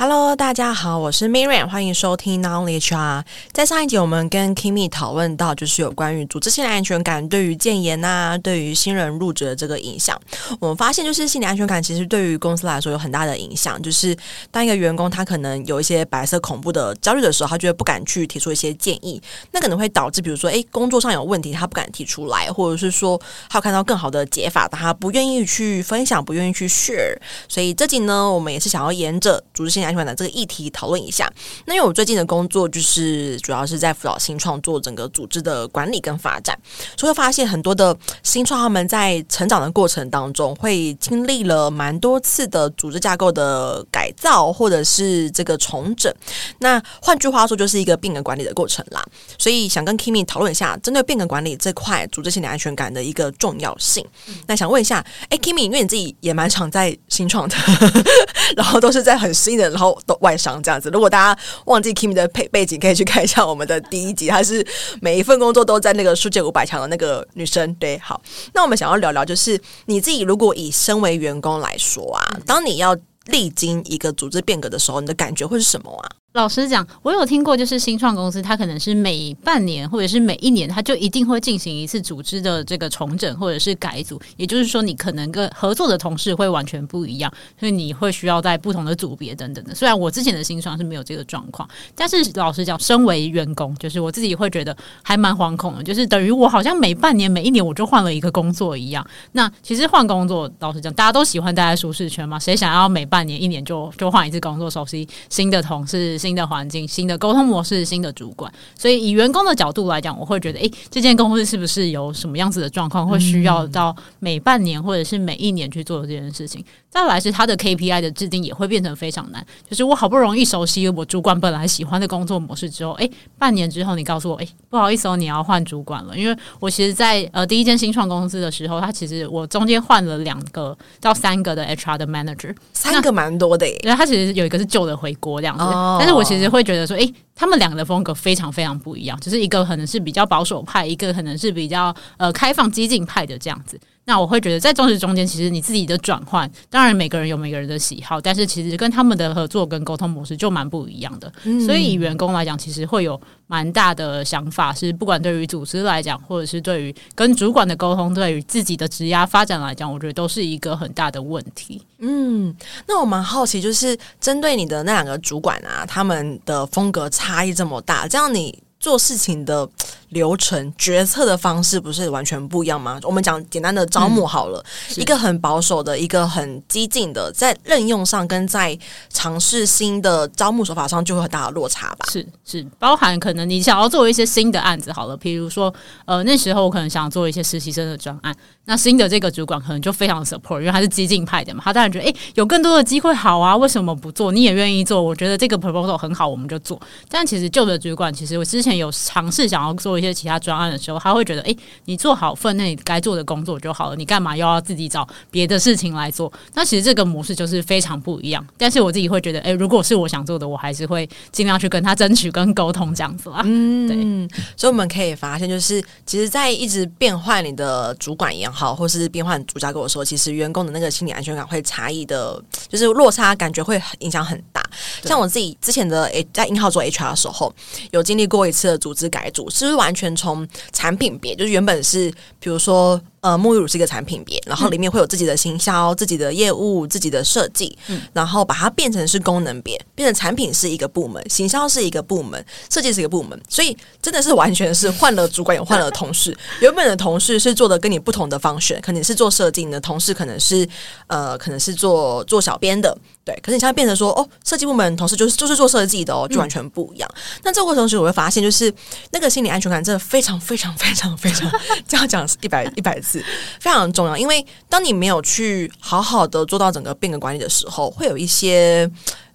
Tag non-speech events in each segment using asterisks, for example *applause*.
Hallo 大家好，我是 Miriam，欢迎收听 Not Only HR。在上一集，我们跟 Kimi 讨论到，就是有关于组织性的安全感对于建言啊，对于新人入职的这个影响。我们发现，就是心理安全感其实对于公司来说有很大的影响。就是当一个员工他可能有一些白色恐怖的焦虑的时候，他就会不敢去提出一些建议，那可能会导致，比如说，诶，工作上有问题，他不敢提出来，或者是说，他有看到更好的解法，但他不愿意去分享，不愿意去 share。所以这集呢，我们也是想要沿着组织性安全感的这个议题讨论一下。那因为我最近的工作就是主要是在辅导新创做整个组织的管理跟发展，所以会发现很多的新创他们在成长的过程当中，会经历了蛮多次的组织架构的改造或者是这个重整。那换句话说，就是一个变革管理的过程啦。所以想跟 Kimi 讨论一下，针对变革管理这块组织心理安全感的一个重要性。那想问一下，哎，Kimi，因为你自己也蛮常在新创的，*laughs* 然后都是在很新的，然后都外商这样子。如果大家忘记 Kimi 的背背景，可以去看一下我们的第一集。她是每一份工作都在那个世界五百强的那个女生。对，好，那我们想要聊聊，就是你自己如果以身为员工来说啊，当你要历经一个组织变革的时候，你的感觉会是什么啊？老实讲，我有听过，就是新创公司，它可能是每半年或者是每一年，它就一定会进行一次组织的这个重整或者是改组。也就是说，你可能跟合作的同事会完全不一样，所以你会需要在不同的组别等等的。虽然我之前的新创是没有这个状况，但是老实讲，身为员工，就是我自己会觉得还蛮惶恐的，就是等于我好像每半年、每一年我就换了一个工作一样。那其实换工作，老实讲，大家都喜欢待在舒适圈嘛？谁想要每半年、一年就就换一次工作，熟悉新的同事？新的环境、新的沟通模式、新的主管，所以以员工的角度来讲，我会觉得，诶，这间公司是不是有什么样子的状况，会需要到每半年或者是每一年去做这件事情？再来是他的 KPI 的制定也会变成非常难，就是我好不容易熟悉我主管本来喜欢的工作模式之后，诶，半年之后你告诉我，诶，不好意思哦，你要换主管了，因为我其实在，呃第一间新创公司的时候，他其实我中间换了两个到三个的 HR 的 manager，三个蛮多的耶，因为他其实有一个是旧的回锅这样子，哦、但我其实会觉得说，诶，他们两个的风格非常非常不一样，就是一个可能是比较保守派，一个可能是比较呃开放激进派的这样子。那我会觉得，在中时中间，其实你自己的转换，当然每个人有每个人的喜好，但是其实跟他们的合作跟沟通模式就蛮不一样的。嗯、所以以员工来讲，其实会有蛮大的想法，是不管对于组织来讲，或者是对于跟主管的沟通，对于自己的职涯发展来讲，我觉得都是一个很大的问题。嗯，那我蛮好奇，就是针对你的那两个主管啊，他们的风格差异这么大，这样你做事情的。流程决策的方式不是完全不一样吗？我们讲简单的招募好了，嗯、一个很保守的，一个很激进的，在任用上跟在尝试新的招募手法上就会有很大的落差吧？是是，包含可能你想要做一些新的案子好了，比如说呃那时候我可能想做一些实习生的专案，那新的这个主管可能就非常 support，因为他是激进派的嘛，他当然觉得诶、欸，有更多的机会好啊，为什么不做？你也愿意做，我觉得这个 proposal 很好，我们就做。但其实旧的主管其实我之前有尝试想要做。一些其他专案的时候，他会觉得，哎、欸，你做好分内该做的工作就好了，你干嘛又要自己找别的事情来做？那其实这个模式就是非常不一样。但是我自己会觉得，哎、欸，如果是我想做的，我还是会尽量去跟他争取跟沟通这样子啦。嗯，对。所以我们可以发现，就是其实，在一直变换你的主管也好，或是变换主家跟我说，其实员工的那个心理安全感会差异的，就是落差感觉会影响很大。像我自己之前的诶，在 in-house 做 HR 的时候，有经历过一次的组织改组，是不是完全从产品别，就是原本是比如说。呃，沐浴乳是一个产品别，然后里面会有自己的行销、嗯、自己的业务、自己的设计，嗯，然后把它变成是功能别，变成产品是一个部门，行销是一个部门，设计是一个部门，所以真的是完全是换了主管，也换了同事。*laughs* 原本的同事是做的跟你不同的 function，可能是做设计你的同事，可能是呃，可能是做做小编的，对。可是你现在变成说，哦，设计部门同事就是就是做设计的哦，就完全不一样。嗯、那这个过程中，我会发现，就是那个心理安全感真的非常非常非常非常，*laughs* 这样讲一百一百次。是非常重要，因为当你没有去好好的做到整个变革管理的时候，会有一些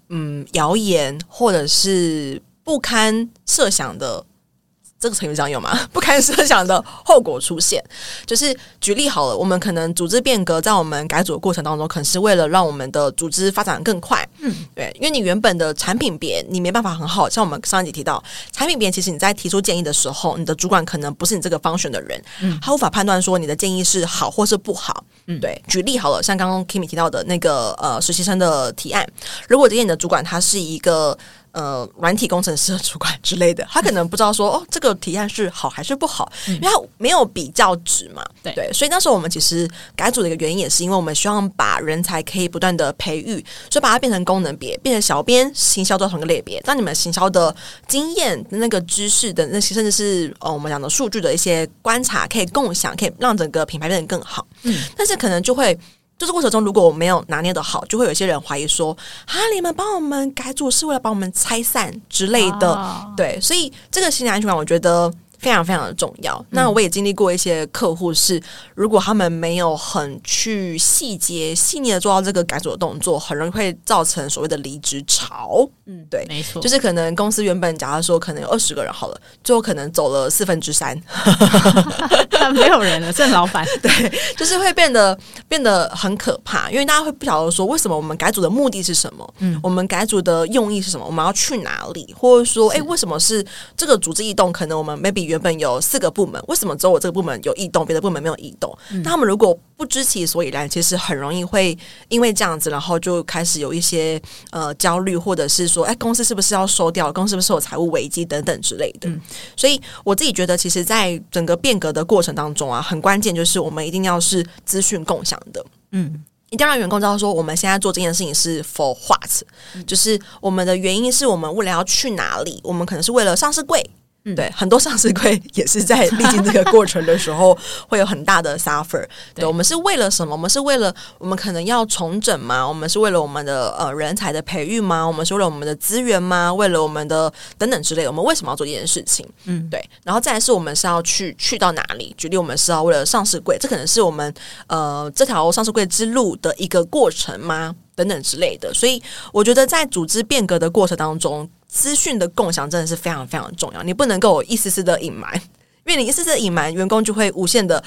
嗯谣言或者是不堪设想的这个成语这样用吗？*laughs* 不堪设想的后果出现，就是举例好了，我们可能组织变革，在我们改组的过程当中，可能是为了让我们的组织发展更快。嗯，对，因为你原本的产品别你没办法很好，像我们上一集提到，产品别其实你在提出建议的时候，你的主管可能不是你这个 function 的人，嗯，他无法判断说你的建议是好或是不好。嗯，对，举例好了，像刚刚 Kimi 提到的那个呃实习生的提案，如果今天你的主管他是一个。呃，软体工程师的主管之类的，他可能不知道说哦，这个提案是好还是不好，因为他没有比较值嘛。对对，所以那时候我们其实改组的一个原因，也是因为我们希望把人才可以不断的培育，所以把它变成功能别，变成小编、行销都同一个类别。让你们行销的经验、那个知识的那些，甚至是呃我们讲的数据的一些观察，可以共享，可以让整个品牌变得更好。嗯，但是可能就会。就是过程中，如果我没有拿捏的好，就会有一些人怀疑说：“啊，你们帮我们改组是为了把我们拆散之类的。哦”对，所以这个心理安全感，我觉得。非常非常的重要。那我也经历过一些客户是，如果他们没有很去细节细腻的做到这个改组的动作，很容易会造成所谓的离职潮。嗯，对，没错，就是可能公司原本假如说可能有二十个人好了，最后可能走了四分之三，*laughs* 没有人了，剩老板。*laughs* 对，就是会变得变得很可怕，因为大家会不晓得说为什么我们改组的目的是什么？嗯，我们改组的用意是什么？我们要去哪里？或者说，哎，为什么是这个组织异动？可能我们 maybe 原本有四个部门，为什么只有我这个部门有异动，别的部门没有异动？那、嗯、他们如果不知其所以然，其实很容易会因为这样子，然后就开始有一些呃焦虑，或者是说，哎，公司是不是要收掉？公司是不是有财务危机等等之类的？嗯、所以我自己觉得，其实，在整个变革的过程当中啊，很关键就是我们一定要是资讯共享的，嗯，一定要让员工知道说，我们现在做这件事情是 for what，、嗯、就是我们的原因是我们未来要去哪里，我们可能是为了上市柜。嗯，对，很多上市柜也是在历经这个过程的时候，*laughs* 会有很大的 suffer。对，我们是为了什么？我们是为了我们可能要重整吗？我们是为了我们的呃人才的培育吗？我们是为了我们的资源吗？为了我们的等等之类的，我们为什么要做这件事情？嗯，对。然后再来是我们是要去去到哪里？举例，我们是要为了上市柜，这可能是我们呃这条上市柜之路的一个过程吗？等等之类的。所以我觉得在组织变革的过程当中。资讯的共享真的是非常非常重要，你不能够一丝丝的隐瞒，因为你一丝丝隐瞒，员工就会无限的，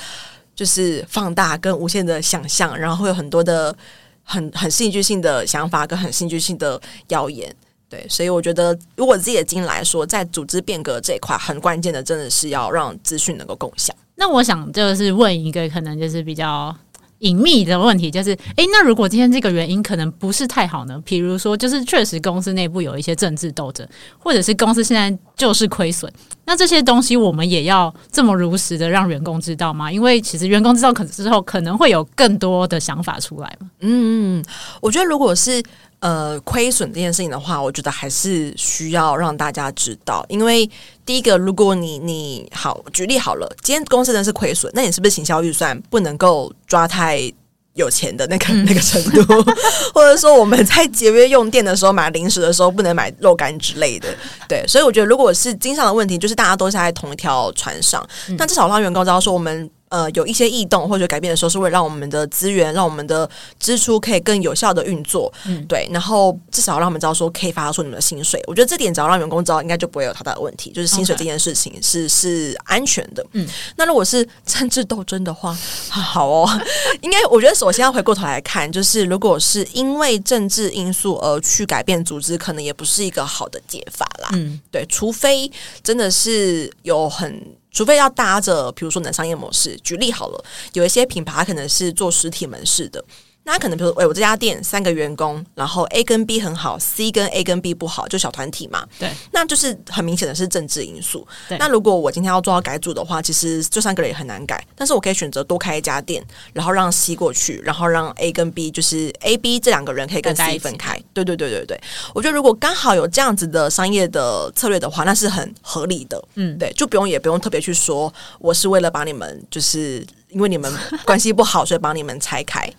就是放大跟无限的想象，然后会有很多的很很戏剧性的想法跟很戏剧性的谣言。对，所以我觉得，如果自己的经来说，在组织变革这一块，很关键的真的是要让资讯能够共享。那我想就是问一个，可能就是比较。隐秘的问题就是，诶，那如果今天这个原因可能不是太好呢？比如说，就是确实公司内部有一些政治斗争，或者是公司现在就是亏损，那这些东西我们也要这么如实的让员工知道吗？因为其实员工知道可之后，可能会有更多的想法出来嘛。嗯，我觉得如果是。呃，亏损这件事情的话，我觉得还是需要让大家知道，因为第一个，如果你你好举例好了，今天公司真的是亏损，那你是不是行销预算不能够抓太有钱的那个、嗯、*laughs* 那个程度，或者说我们在节约用电的时候买零食的时候不能买肉干之类的，对，所以我觉得如果是经商的问题，就是大家都是在同一条船上，那、嗯、至少让员工知道说我们。呃，有一些异动或者改变的时候，是为了让我们的资源、让我们的支出可以更有效的运作，嗯，对。然后至少让他们知道说可以发出你们的薪水。我觉得这点只要让员工知道，应该就不会有太大的问题。就是薪水这件事情是.是安全的，嗯。那如果是政治斗争的话，好哦，*laughs* 应该我觉得首先要回过头来看，就是如果是因为政治因素而去改变组织，可能也不是一个好的解法啦。嗯，对，除非真的是有很。除非要搭着，比如说能商业模式，举例好了，有一些品牌可能是做实体门市的。那可能比如说，哎，我这家店三个员工，然后 A 跟 B 很好，C 跟 A 跟 B 不好，就小团体嘛。对，那就是很明显的是政治因素。对，那如果我今天要做到改组的话，其实这三个人也很难改，但是我可以选择多开一家店，然后让 C 过去，然后让 A 跟 B，就是 A、B 这两个人可以跟 C 分开。对对对对对，我觉得如果刚好有这样子的商业的策略的话，那是很合理的。嗯，对，就不用也不用特别去说我是为了把你们，就是因为你们关系不好，所以把你们拆开。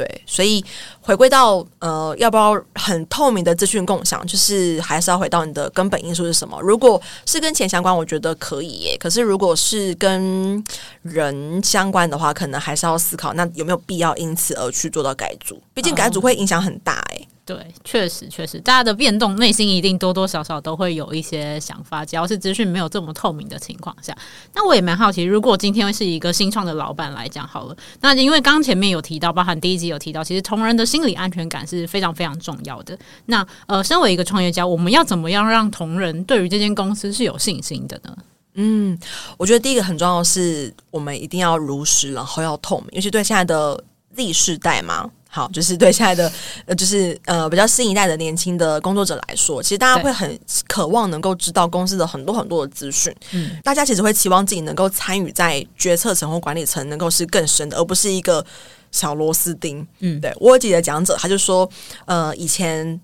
对，所以回归到呃，要不要很透明的资讯共享，就是还是要回到你的根本因素是什么？如果是跟钱相关，我觉得可以耶。可是如果是跟人相关的话，可能还是要思考，那有没有必要因此而去做到改组？毕竟改组会影响很大诶。对，确实确实，大家的变动，内心一定多多少少都会有一些想法。只要是资讯没有这么透明的情况下，那我也蛮好奇，如果今天是一个新创的老板来讲好了，那因为刚前面有提到，包含第一集有提到，其实同仁的心理安全感是非常非常重要的。那呃，身为一个创业家，我们要怎么样让同仁对于这间公司是有信心的呢？嗯，我觉得第一个很重要的是，我们一定要如实，然后要透明，尤其对现在的 Z 世代嘛。好，就是对现在的 *laughs* 呃，就是呃，比较新一代的年轻的工作者来说，其实大家会很渴望能够知道公司的很多很多的资讯。嗯，大家其实会期望自己能够参与在决策层或管理层，能够是更深的，而不是一个小螺丝钉。嗯，对，我有记得讲者，他就说，呃，以前。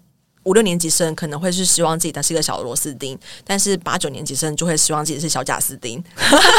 五六年级生可能会是希望自己的是一个小螺丝钉，但是八九年级生就会希望自己是小贾斯汀。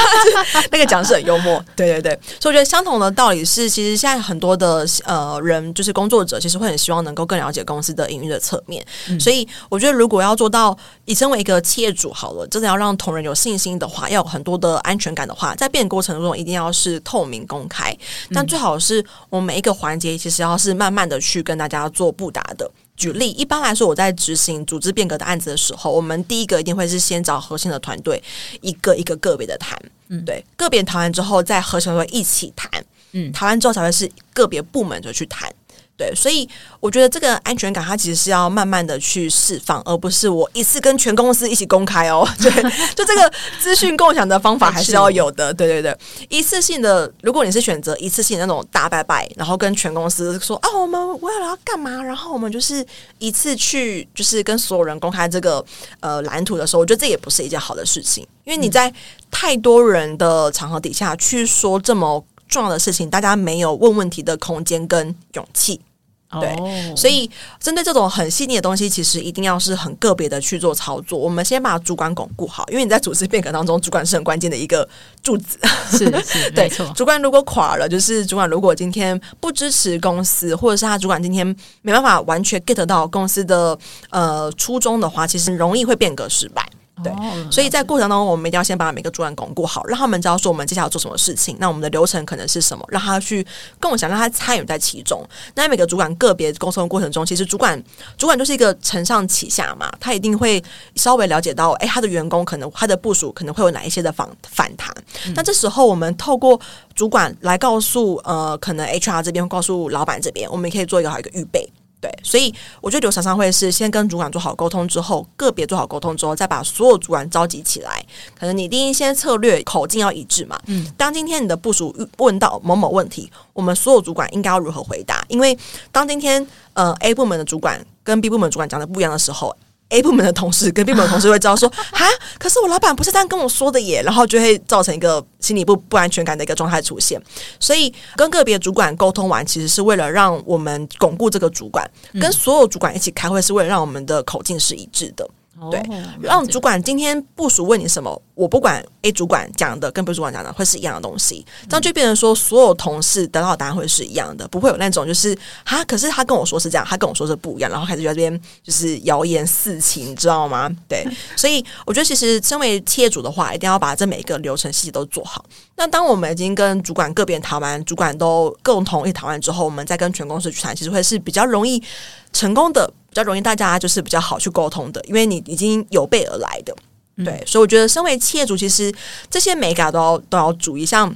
*laughs* 那个讲是很幽默，*laughs* 对对对。所以我觉得相同的道理是，其实现在很多的呃人，就是工作者，其实会很希望能够更了解公司的营运的侧面。嗯、所以我觉得，如果要做到以身为一个企业主好了，真的要让同仁有信心的话，要有很多的安全感的话，在变过程中一定要是透明公开。但最好是我们每一个环节其实要是慢慢的去跟大家做布达的。举例，一般来说，我在执行组织变革的案子的时候，我们第一个一定会是先找核心的团队，一个一个个别的谈，嗯，对，个别谈完之后，再核心团队一起谈，嗯，谈完之后才会是个别部门就去谈。对，所以我觉得这个安全感，它其实是要慢慢的去释放，而不是我一次跟全公司一起公开哦。*laughs* 对，就这个资讯共享的方法还是要有的。*laughs* 对对对，一次性的，如果你是选择一次性的那种大拜拜，然后跟全公司说啊，我们我要要干嘛，然后我们就是一次去，就是跟所有人公开这个呃蓝图的时候，我觉得这也不是一件好的事情，因为你在太多人的场合底下去说这么重要的事情，大家没有问问题的空间跟勇气。对，所以针对这种很细腻的东西，其实一定要是很个别的去做操作。我们先把主管巩固好，因为你在组织变革当中，主管是很关键的一个柱子。是是，*laughs* 对。主管如果垮了，就是主管如果今天不支持公司，或者是他主管今天没办法完全 get 到公司的呃初衷的话，其实容易会变革失败。对，所以在过程当中，我们一定要先把每个主管巩固好，让他们知道说我们接下来要做什么事情。那我们的流程可能是什么？让他去共享，让他参与在其中。那每个主管个别沟通的过程中，其实主管主管就是一个承上启下嘛，他一定会稍微了解到，哎，他的员工可能他的部署可能会有哪一些的反反弹。嗯、那这时候，我们透过主管来告诉呃，可能 HR 这边会告诉老板这边，我们也可以做一个好一个预备。对，所以我觉得流程上会是先跟主管做好沟通之后，个别做好沟通之后，再把所有主管召集起来。可能你第一先策略口径要一致嘛。嗯，当今天你的部署问到某某问题，我们所有主管应该要如何回答？因为当今天呃 A 部门的主管跟 B 部门主管讲的不一样的时候。A 部门的同事跟 B 部门的同事会知道说，*laughs* 哈，可是我老板不是这样跟我说的耶，然后就会造成一个心理不不安全感的一个状态出现。所以跟个别主管沟通完，其实是为了让我们巩固这个主管，跟所有主管一起开会，是为了让我们的口径是一致的。对，让主管今天部署问你什么，我不管 A 主管讲的跟 B 主管讲的会是一样的东西，这样就变成说所有同事得到的答案会是一样的，不会有那种就是哈，可是他跟我说是这样，他跟我说是不一样，然后开始在这边就是谣言四起，你知道吗？对，*laughs* 所以我觉得其实身为企业主的话，一定要把这每一个流程细节都做好。那当我们已经跟主管个别谈完，主管都共同一谈完之后，我们再跟全公司去谈，其实会是比较容易成功的。比较容易，大家就是比较好去沟通的，因为你已经有备而来的，对，嗯、所以我觉得身为企业主，其实这些美感都要都要注意，像。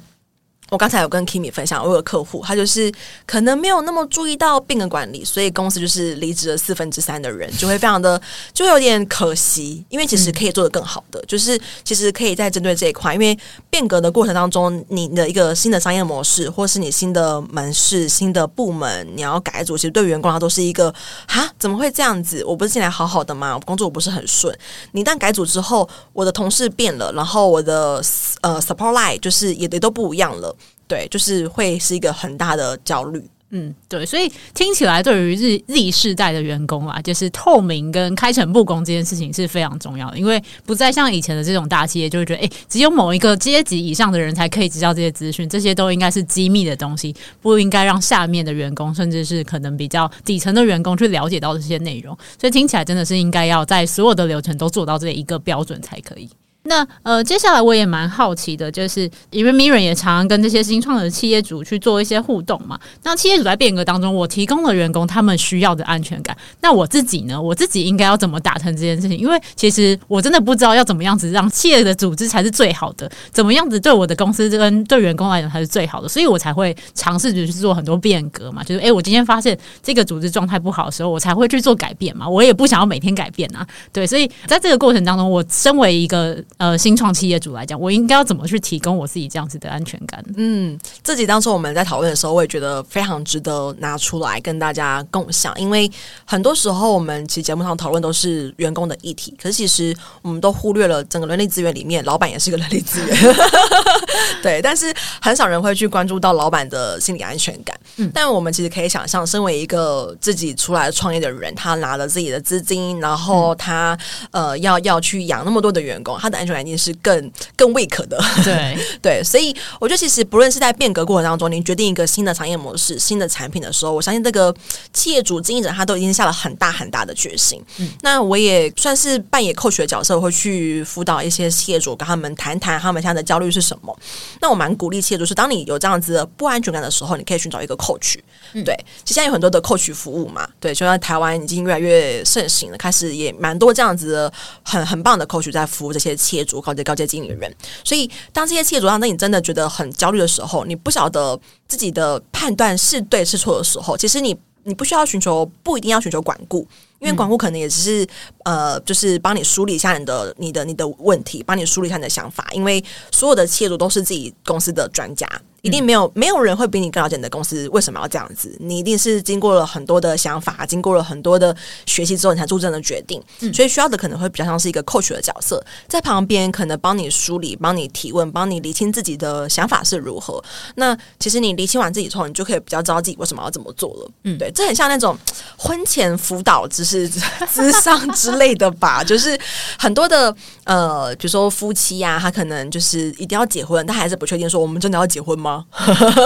我刚才有跟 Kimi 分享，我有个客户，他就是可能没有那么注意到变革管理，所以公司就是离职了四分之三的人，就会非常的就会有点可惜，因为其实可以做得更好的，嗯、就是其实可以在针对这一块，因为变革的过程当中，你的一个新的商业模式，或是你新的门市、新的部门，你要改组，其实对员工他都是一个哈，怎么会这样子？我不是进来好好的吗？我工作我不是很顺。你一旦改组之后，我的同事变了，然后我的呃 support line 就是也也都不一样了。对，就是会是一个很大的焦虑。嗯，对，所以听起来对于日 Z 世代的员工啊，就是透明跟开诚布公这件事情是非常重要的，因为不再像以前的这种大企业，就会觉得，哎，只有某一个阶级以上的人才可以知道这些资讯，这些都应该是机密的东西，不应该让下面的员工，甚至是可能比较底层的员工去了解到这些内容。所以听起来真的是应该要在所有的流程都做到这一个标准才可以。那呃，接下来我也蛮好奇的，就是因为 Miren 也常常跟这些新创的企业主去做一些互动嘛。那企业主在变革当中，我提供了员工他们需要的安全感。那我自己呢？我自己应该要怎么达成这件事情？因为其实我真的不知道要怎么样子让企业的组织才是最好的，怎么样子对我的公司跟对员工来讲才是最好的，所以我才会尝试着去做很多变革嘛。就是诶、欸，我今天发现这个组织状态不好的时候，我才会去做改变嘛。我也不想要每天改变啊。对，所以在这个过程当中，我身为一个呃新创企业主来讲，我应该要怎么去提供我自己这样子的安全感？嗯，自己当初我们在讨论的时候，我也觉得非常值得拿出来跟大家共享，因为很多时候我们其实节目上讨论都是员工的议题，可是其实我们都忽略了整个人力资源里面，老板也是个人力资源。*laughs* 对，但是很少人会去关注到老板的心理安全感。嗯，但我们其实可以想象，身为一个自己出来创业的人，他拿了自己的资金，然后他、嗯、呃要要去养那么多的员工，他的安全感一定是更更 weak 的。对 *laughs* 对，所以我觉得其实不论是在变革过程当中，您决定一个新的商业模式、新的产品的时候，我相信这个企业主经营者他都已经下了很大很大的决心。嗯，那我也算是扮演 coach 的角色，我会去辅导一些企业主，跟他们谈谈他们现在的焦虑是什么。那我蛮鼓励企业主，是当你有这样子的不安全感的时候，你可以寻找一个 coach。嗯，对，其实现在有很多的 coach 服务嘛，对，就像台湾已经越来越盛行了，开始也蛮多这样子的很很棒的 coach 在服务这些企业主、高阶高阶经理人。所以，当这些企业主让你真的觉得很焦虑的时候，你不晓得自己的判断是对是错的时候，其实你你不需要寻求，不一定要寻求管顾。因为管护可能也只是呃，就是帮你梳理一下你的、你的、你的问题，帮你梳理一下你的想法。因为所有的企业主都是自己公司的专家。一定没有没有人会比你更了解你的公司为什么要这样子。你一定是经过了很多的想法，经过了很多的学习之后，你才做这样的决定。嗯，所以需要的可能会比较像是一个 coach 的角色，在旁边可能帮你梳理、帮你提问、帮你理清自己的想法是如何。那其实你理清完自己之后，你就可以比较知道自己为什么要这么做了。嗯，对，这很像那种婚前辅导，就 *laughs* 是智商之类的吧。就是很多的呃，比如说夫妻呀、啊，他可能就是一定要结婚，但还是不确定说我们真的要结婚吗？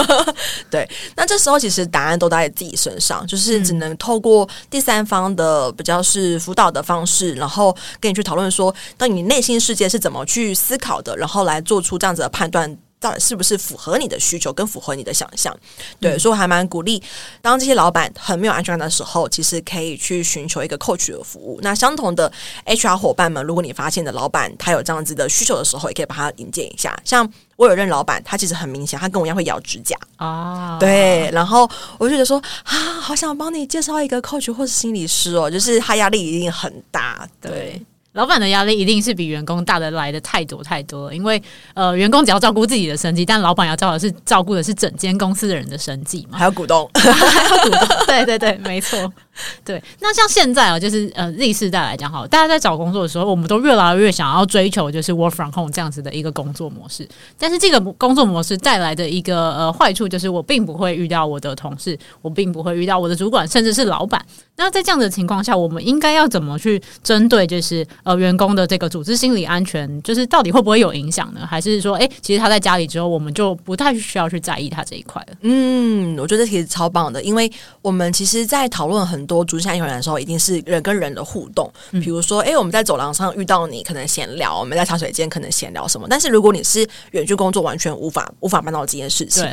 *laughs* 对，那这时候其实答案都在自己身上，就是只能透过第三方的比较是辅导的方式，然后跟你去讨论说，到你内心世界是怎么去思考的，然后来做出这样子的判断。到底是不是符合你的需求，跟符合你的想象？对，嗯、所以我还蛮鼓励，当这些老板很没有安全感的时候，其实可以去寻求一个 coach 的服务。那相同的 HR 伙伴们，如果你发现的老板他有这样子的需求的时候，也可以把他引荐一下。像我有任老板，他其实很明显，他跟我一样会咬指甲啊。对，然后我就觉得说啊，好想帮你介绍一个 coach 或是心理师哦，就是他压力一定很大。对。对老板的压力一定是比员工大的来的太多太多了，因为呃，员工只要照顾自己的生计，但老板要照顾的是照顾的是整间公司的人的生计嘛，还有股东，*laughs* 还有股东，对对对，没错。*laughs* 对，那像现在啊，就是呃，Z 世代来讲，好，大家在找工作的时候，我们都越来越想要追求就是 work from home 这样子的一个工作模式。但是这个工作模式带来的一个呃坏处，就是我并不会遇到我的同事，我并不会遇到我的主管，甚至是老板。那在这样的情况下，我们应该要怎么去针对就是呃员工的这个组织心理安全，就是到底会不会有影响呢？还是说，哎，其实他在家里之后，我们就不太需要去在意他这一块了？嗯，我觉得其实超棒的，因为我们其实，在讨论很。多组织安全感的时候，一定是人跟人的互动。比如说，哎、欸，我们在走廊上遇到你，可能闲聊；我们在茶水间可能闲聊什么。但是如果你是远距工作，完全无法无法办到这件事情。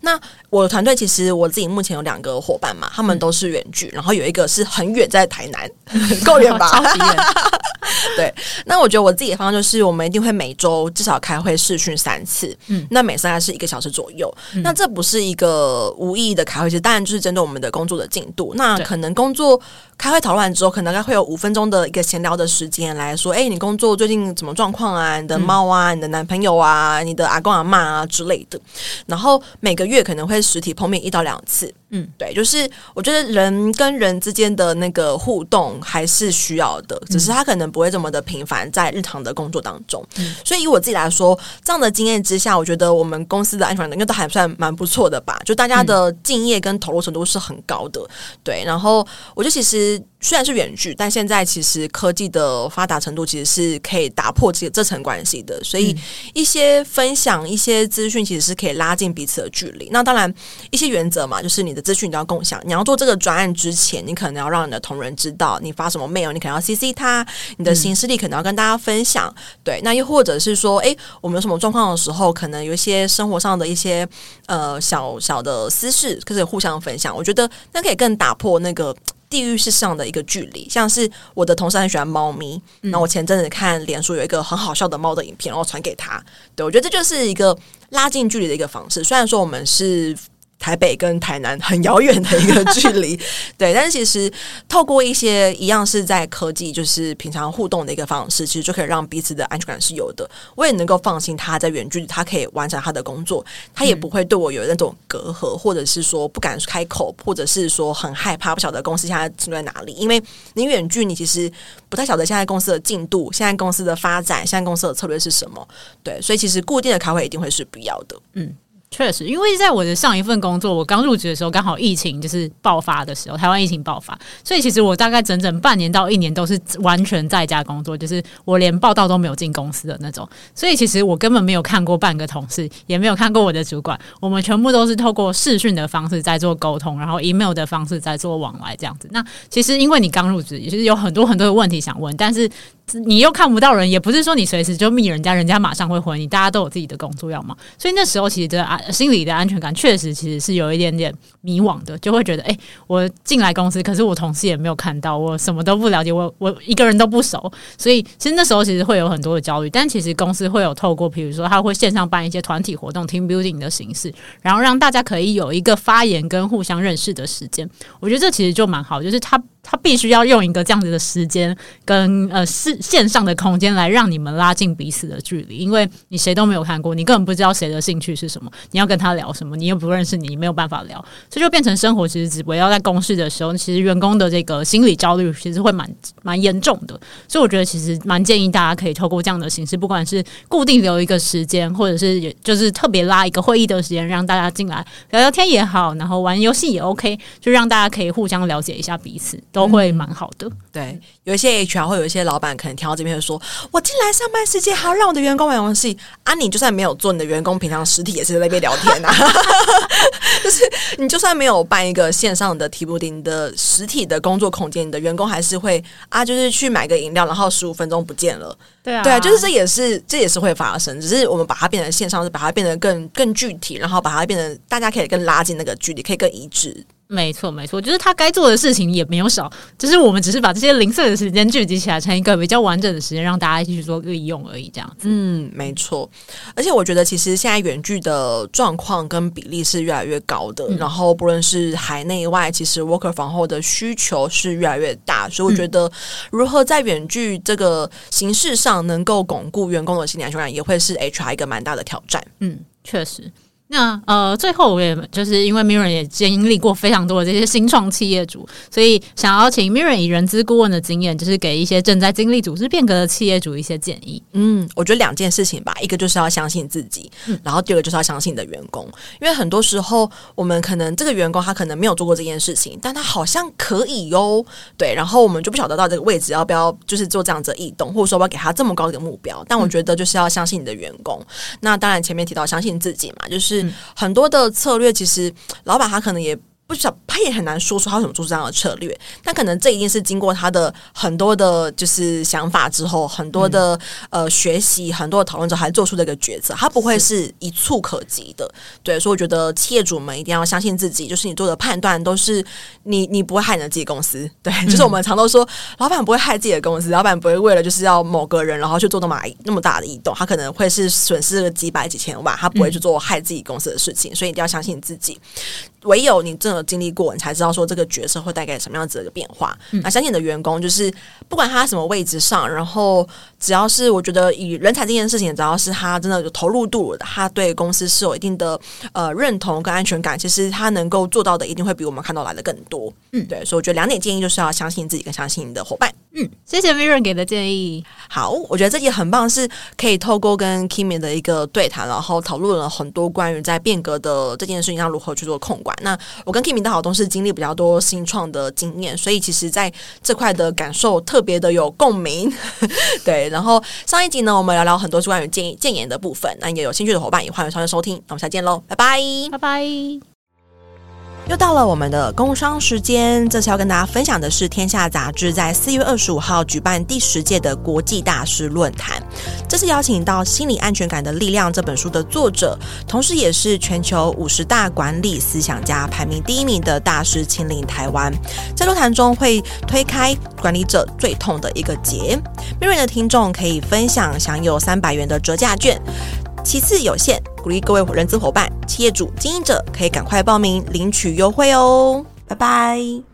那我的团队其实我自己目前有两个伙伴嘛，他们都是远距，然后有一个是很远，在台南，*laughs* 够远吧？超级远。*laughs* 对。那我觉得我自己的方法就是，我们一定会每周至少开会试训三次。嗯。那每次概是一个小时左右。嗯、那这不是一个无意义的开会，其实当然就是针对我们的工作的进度。那可能。工作开会讨论完之后，可能会有五分钟的一个闲聊的时间来说，哎，你工作最近怎么状况啊？你的猫啊，你的男朋友啊，你的阿公阿妈啊之类的。然后每个月可能会实体碰面一到两次。嗯，对，就是我觉得人跟人之间的那个互动还是需要的，只是他可能不会这么的频繁在日常的工作当中。嗯，所以以我自己来说，这样的经验之下，我觉得我们公司的安全感应该都还算蛮不错的吧？就大家的敬业跟投入程度是很高的。对，然后。我觉得其实虽然是远距，但现在其实科技的发达程度其实是可以打破这这层关系的。所以一些分享、一些资讯，其实是可以拉近彼此的距离。那当然，一些原则嘛，就是你的的资讯都要共享。你要做这个专案之前，你可能要让你的同仁知道你发什么 mail，你可能要 CC 他，你的行事历可能要跟大家分享。嗯、对，那又或者是说，诶，我们有什么状况的时候，可能有一些生活上的一些呃小小的私事，可以互相分享。我觉得那可以更打破那个。地域是上的一个距离，像是我的同事很喜欢猫咪，那、嗯、我前阵子看脸书有一个很好笑的猫的影片，然后传给他。对，我觉得这就是一个拉近距离的一个方式。虽然说我们是。台北跟台南很遥远的一个距离，*laughs* 对，但是其实透过一些一样是在科技，就是平常互动的一个方式，其实就可以让彼此的安全感是有的。我也能够放心他在远距离，他可以完成他的工作，他也不会对我有那种隔阂，或者是说不敢开口，或者是说很害怕，不晓得公司现在进在哪里。因为你远距，你其实不太晓得现在公司的进度，现在公司的发展，现在公司的策略是什么。对，所以其实固定的开会一定会是必要的。嗯。确实，因为在我的上一份工作，我刚入职的时候，刚好疫情就是爆发的时候，台湾疫情爆发，所以其实我大概整整半年到一年都是完全在家工作，就是我连报道都没有进公司的那种。所以其实我根本没有看过半个同事，也没有看过我的主管，我们全部都是透过视讯的方式在做沟通，然后 email 的方式在做往来这样子。那其实因为你刚入职，也是有很多很多的问题想问，但是。你又看不到人，也不是说你随时就密人家，人家马上会回你。大家都有自己的工作要忙，所以那时候其实的安心理的安全感确实其实是有一点点迷惘的，就会觉得，哎、我进来公司，可是我同事也没有看到，我什么都不了解，我我一个人都不熟，所以其实那时候其实会有很多的焦虑。但其实公司会有透过，比如说他会线上办一些团体活动，team building 的形式，然后让大家可以有一个发言跟互相认识的时间。我觉得这其实就蛮好，就是他。他必须要用一个这样子的时间跟呃是线上的空间来让你们拉近彼此的距离，因为你谁都没有看过，你根本不知道谁的兴趣是什么，你要跟他聊什么，你又不认识你，没有办法聊，所以就变成生活其实只围绕在公事的时候，其实员工的这个心理焦虑其实会蛮蛮严重的，所以我觉得其实蛮建议大家可以透过这样的形式，不管是固定留一个时间，或者是就是特别拉一个会议的时间，让大家进来聊聊天也好，然后玩游戏也 OK，就让大家可以互相了解一下彼此。都会蛮好的，对，有一些 HR 或有一些老板可能听到这边会说：“我进来上班时间还要让我的员工玩游戏啊！”你就算没有做，你的员工平常实体也是在那边聊天啊。*laughs* 就是你就算没有办一个线上的提布丁的实体的工作空间，你的员工还是会啊，就是去买个饮料，然后十五分钟不见了。对啊，对啊，就是这也是这也是会发生，只是我们把它变成线上，是把它变得更更具体，然后把它变成大家可以更拉近那个距离，可以更一致。没错，没错，就是他该做的事情也没有少，只是我们只是把这些零碎的时间聚集起来，成一个比较完整的时间，让大家一起去做利用而已。这样子，嗯，没错。而且我觉得，其实现在远距的状况跟比例是越来越高的，嗯、然后不论是海内外，其实 worker from home 的需求是越来越大，所以我觉得，如何在远距这个形式上能够巩固员工的心理安全感，也会是 HR 一个蛮大的挑战。嗯，确实。那呃，最后我也就是因为 Miriam 也经历过非常多的这些新创企业主，所以想要请 Miriam 以人资顾问的经验，就是给一些正在经历组织变革的企业主一些建议。嗯，我觉得两件事情吧，一个就是要相信自己，嗯、然后第二个就是要相信你的员工，因为很多时候我们可能这个员工他可能没有做过这件事情，但他好像可以哟，对，然后我们就不晓得到这个位置要不要就是做这样子的异动，或者说要，要给他这么高的一个目标。但我觉得就是要相信你的员工。嗯、那当然前面提到相信自己嘛，就是。很多的策略，其实老板他可能也。不晓，他也很难说出他为什么做出这样的策略。但可能这一定是经过他的很多的，就是想法之后，很多的、嗯、呃学习，很多的讨论之后，还做出这个决策。他不会是一蹴可及的。对，所以我觉得企业主们一定要相信自己，就是你做的判断都是你，你不会害你的自己公司。对，就是我们常都说，老板不会害自己的公司，老板不会为了就是要某个人，然后去做那么那么大的移动，他可能会是损失个几百几千万，他不会去做害自己公司的事情。所以一定要相信自己。唯有你真的经历过，你才知道说这个角色会带给什么样子的一个变化。嗯、那相信你的员工，就是不管他什么位置上，然后只要是我觉得以人才这件事情，只要是他真的有投入度，他对公司是有一定的呃认同跟安全感，其实他能够做到的一定会比我们看到来的更多。嗯，对，所以我觉得两点建议就是要相信自己，跟相信你的伙伴。嗯，谢谢 Miriam 给的建议。好，我觉得这也很棒，是可以透过跟 Kimi 的一个对谈，然后讨论了很多关于在变革的这件事情上如何去做控管。那我跟 Kimi 的好东是经历比较多新创的经验，所以其实在这块的感受特别的有共鸣。*laughs* 对，然后上一集呢，我们聊聊很多是关于建建言的部分。那也有兴趣的伙伴也欢迎上去收听。那我们下见喽，拜拜，拜拜。又到了我们的工商时间，这次要跟大家分享的是《天下杂志》在四月二十五号举办第十届的国际大师论坛。这次邀请到《心理安全感的力量》这本书的作者，同时也是全球五十大管理思想家排名第一名的大师亲临台湾。在论坛中会推开管理者最痛的一个结。迷人的听众可以分享享有三百元的折价券。其次有限，鼓励各位人资伙伴、企业主、经营者可以赶快报名领取优惠哦！拜拜。